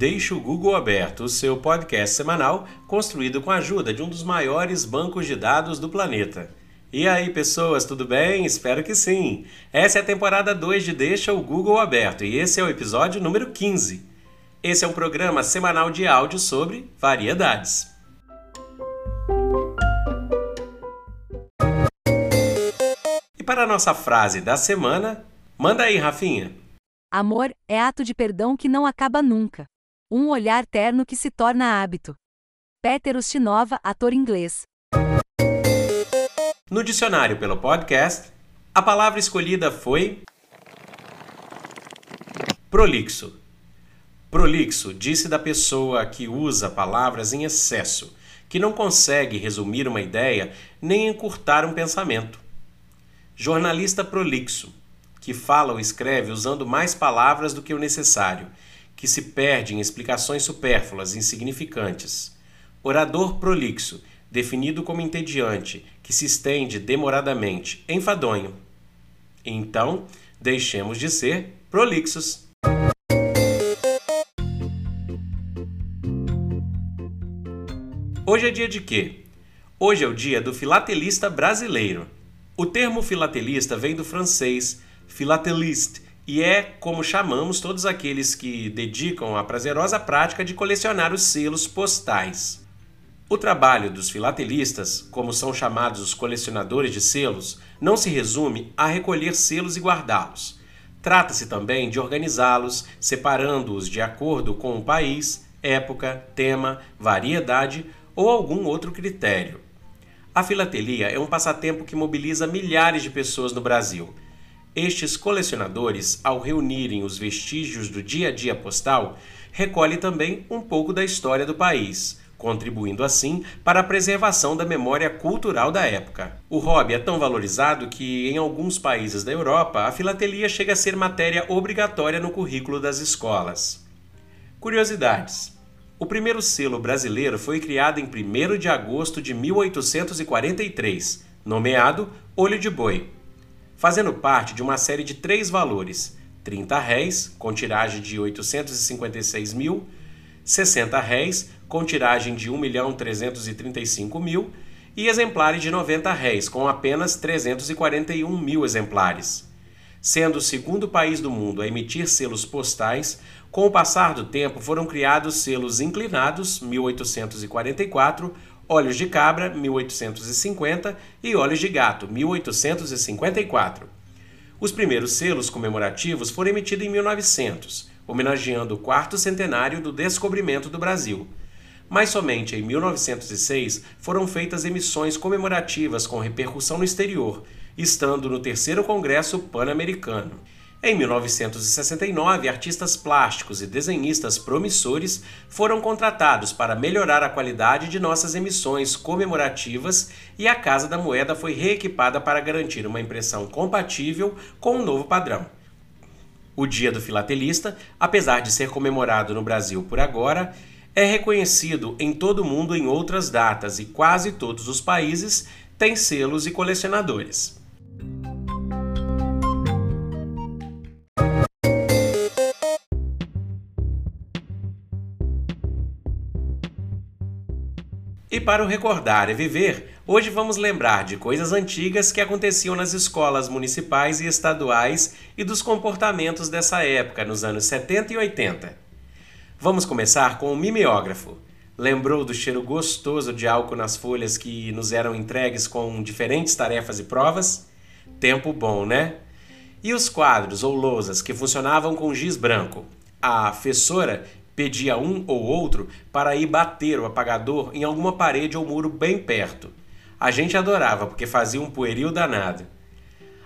Deixe o Google Aberto, o seu podcast semanal construído com a ajuda de um dos maiores bancos de dados do planeta. E aí, pessoas, tudo bem? Espero que sim! Essa é a temporada 2 de Deixa o Google Aberto e esse é o episódio número 15. Esse é um programa semanal de áudio sobre variedades. E para a nossa frase da semana, manda aí, Rafinha. Amor é ato de perdão que não acaba nunca. Um olhar terno que se torna hábito. Peter Ustinova, ator inglês. No dicionário pelo podcast, a palavra escolhida foi prolixo. Prolixo disse da pessoa que usa palavras em excesso, que não consegue resumir uma ideia nem encurtar um pensamento. Jornalista prolixo, que fala ou escreve usando mais palavras do que o necessário, que se perde em explicações supérfluas, insignificantes. Orador prolixo, definido como entediante, que se estende demoradamente, enfadonho. Então, deixemos de ser prolixos. Hoje é dia de quê? Hoje é o dia do filatelista brasileiro. O termo filatelista vem do francês filateliste e é como chamamos todos aqueles que dedicam a prazerosa prática de colecionar os selos postais. O trabalho dos filatelistas, como são chamados os colecionadores de selos, não se resume a recolher selos e guardá-los. Trata-se também de organizá-los, separando-os de acordo com o país, época, tema, variedade ou algum outro critério. A filatelia é um passatempo que mobiliza milhares de pessoas no Brasil. Estes colecionadores, ao reunirem os vestígios do dia a dia postal, recolhem também um pouco da história do país, contribuindo assim para a preservação da memória cultural da época. O hobby é tão valorizado que, em alguns países da Europa, a filatelia chega a ser matéria obrigatória no currículo das escolas. Curiosidades. O primeiro selo brasileiro foi criado em 1 de agosto de 1843, nomeado Olho de Boi fazendo parte de uma série de três valores: 30 réis, com tiragem de 856 mil, 60 réis, com tiragem de 1 milhão 335 mil, e exemplares de 90 réis, com apenas 341 mil exemplares. Sendo o segundo país do mundo a emitir selos postais, com o passar do tempo foram criados selos inclinados, 1844, Olhos de Cabra, 1850 e Olhos de Gato, 1854. Os primeiros selos comemorativos foram emitidos em 1900, homenageando o quarto centenário do descobrimento do Brasil. Mas somente em 1906 foram feitas emissões comemorativas com repercussão no exterior, estando no terceiro Congresso Pan-Americano. Em 1969, artistas plásticos e desenhistas promissores foram contratados para melhorar a qualidade de nossas emissões comemorativas e a Casa da Moeda foi reequipada para garantir uma impressão compatível com o novo padrão. O Dia do Filatelista, apesar de ser comemorado no Brasil por agora, é reconhecido em todo o mundo em outras datas e quase todos os países têm selos e colecionadores. E para o Recordar e Viver, hoje vamos lembrar de coisas antigas que aconteciam nas escolas municipais e estaduais e dos comportamentos dessa época, nos anos 70 e 80. Vamos começar com o mimeógrafo. Lembrou do cheiro gostoso de álcool nas folhas que nos eram entregues com diferentes tarefas e provas? Tempo bom, né? E os quadros ou lousas que funcionavam com giz branco? A fessora pedia um ou outro para ir bater o apagador em alguma parede ou muro bem perto. A gente adorava porque fazia um pueril danado.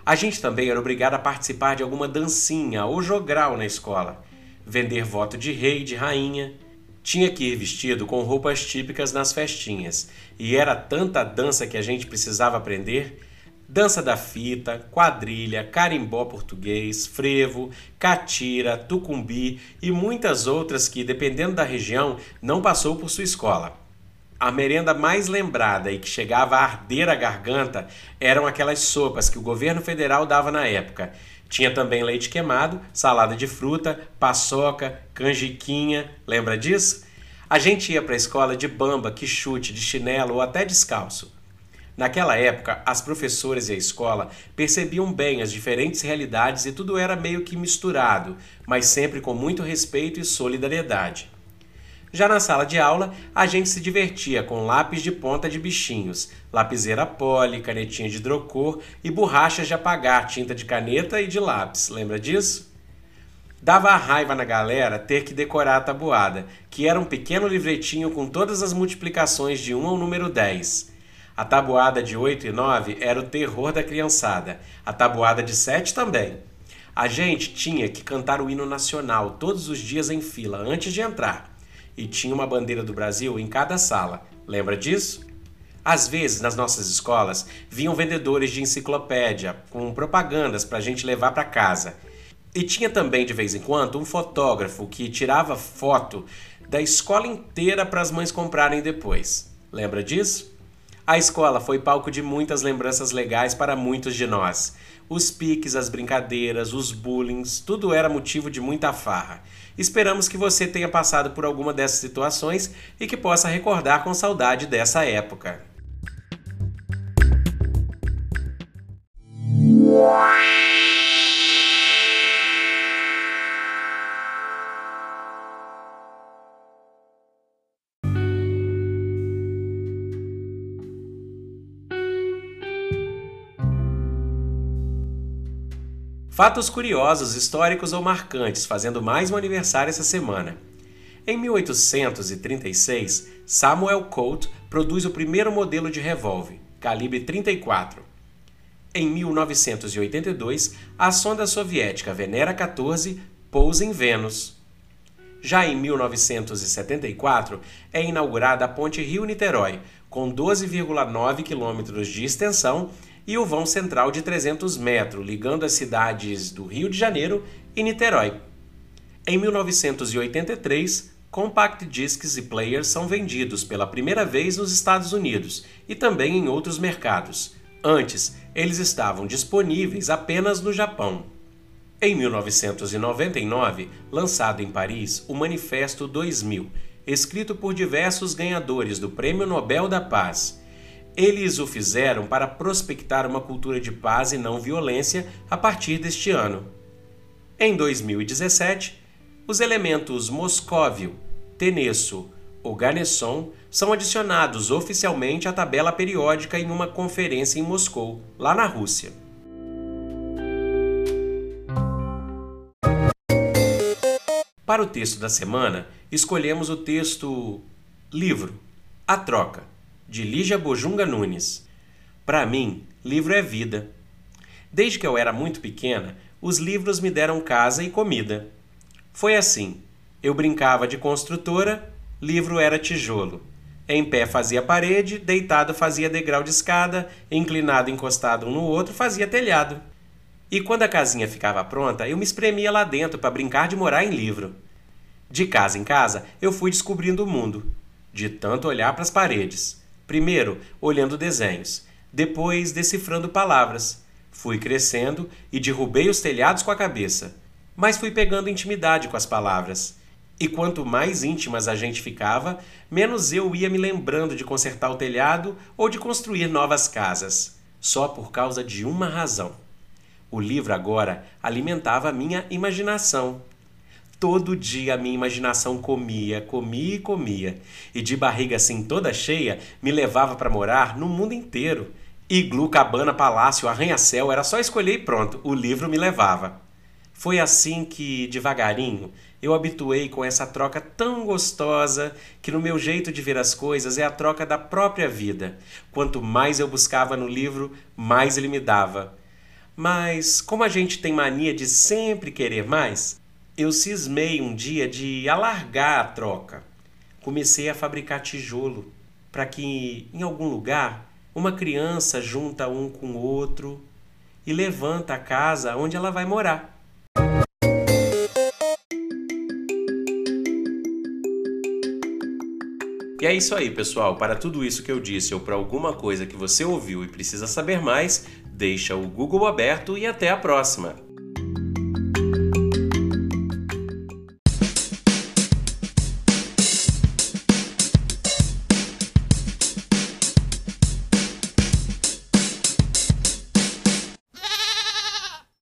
A gente também era obrigado a participar de alguma dancinha ou jogral na escola, vender voto de rei de rainha. Tinha que ir vestido com roupas típicas nas festinhas, e era tanta dança que a gente precisava aprender dança da fita, quadrilha, carimbó português, frevo, catira, tucumbi e muitas outras que, dependendo da região, não passou por sua escola. A merenda mais lembrada e que chegava a arder a garganta eram aquelas sopas que o governo federal dava na época. Tinha também leite queimado, salada de fruta, paçoca, canjiquinha. Lembra disso? A gente ia para a escola de bamba, que chute, de chinelo ou até descalço. Naquela época, as professoras e a escola percebiam bem as diferentes realidades e tudo era meio que misturado, mas sempre com muito respeito e solidariedade. Já na sala de aula, a gente se divertia com lápis de ponta de bichinhos, lapiseira poli, canetinha de hidrocor e borrachas de apagar, tinta de caneta e de lápis. Lembra disso? Dava raiva na galera ter que decorar a tabuada, que era um pequeno livretinho com todas as multiplicações de 1 ao número 10. A tabuada de 8 e 9 era o terror da criançada, a tabuada de 7 também. A gente tinha que cantar o hino nacional todos os dias em fila antes de entrar e tinha uma bandeira do Brasil em cada sala. Lembra disso? Às vezes, nas nossas escolas, vinham vendedores de enciclopédia com propagandas para a gente levar para casa. E tinha também, de vez em quando, um fotógrafo que tirava foto da escola inteira para as mães comprarem depois. Lembra disso? A escola foi palco de muitas lembranças legais para muitos de nós. Os piques, as brincadeiras, os bullings, tudo era motivo de muita farra. Esperamos que você tenha passado por alguma dessas situações e que possa recordar com saudade dessa época. Fatos curiosos, históricos ou marcantes, fazendo mais um aniversário essa semana. Em 1836, Samuel Colt produz o primeiro modelo de revólver, calibre 34. Em 1982, a sonda soviética Venera 14 pousa em Vênus. Já em 1974, é inaugurada a Ponte Rio-Niterói, com 12,9 quilômetros de extensão e o vão central de 300 metros, ligando as cidades do Rio de Janeiro e Niterói. Em 1983, compact discs e players são vendidos pela primeira vez nos Estados Unidos e também em outros mercados. Antes, eles estavam disponíveis apenas no Japão. Em 1999, lançado em Paris, o Manifesto 2000, escrito por diversos ganhadores do Prêmio Nobel da Paz eles o fizeram para prospectar uma cultura de paz e não violência a partir deste ano. Em 2017, os elementos moscóvio, tenesso ou garneson são adicionados oficialmente à tabela periódica em uma conferência em Moscou, lá na Rússia. Para o texto da semana, escolhemos o texto Livro A Troca de Lígia Bojunga Nunes. Para mim, livro é vida. Desde que eu era muito pequena, os livros me deram casa e comida. Foi assim. Eu brincava de construtora, livro era tijolo. Em pé fazia parede, deitado fazia degrau de escada, inclinado encostado um no outro fazia telhado. E quando a casinha ficava pronta, eu me espremia lá dentro para brincar de morar em livro. De casa em casa, eu fui descobrindo o mundo, de tanto olhar para as paredes. Primeiro, olhando desenhos, depois decifrando palavras. Fui crescendo e derrubei os telhados com a cabeça, mas fui pegando intimidade com as palavras. E quanto mais íntimas a gente ficava, menos eu ia me lembrando de consertar o telhado ou de construir novas casas, só por causa de uma razão. O livro agora alimentava a minha imaginação Todo dia a minha imaginação comia, comia e comia, e de barriga assim toda cheia me levava para morar no mundo inteiro. Iglu, cabana, palácio, arranha-céu, era só escolher e pronto, o livro me levava. Foi assim que, devagarinho, eu habituei com essa troca tão gostosa que no meu jeito de ver as coisas é a troca da própria vida. Quanto mais eu buscava no livro, mais ele me dava. Mas, como a gente tem mania de sempre querer mais, eu cismei um dia de alargar a troca. Comecei a fabricar tijolo para que em algum lugar uma criança junta um com o outro e levanta a casa onde ela vai morar. E é isso aí, pessoal. Para tudo isso que eu disse ou para alguma coisa que você ouviu e precisa saber mais, deixa o Google aberto e até a próxima.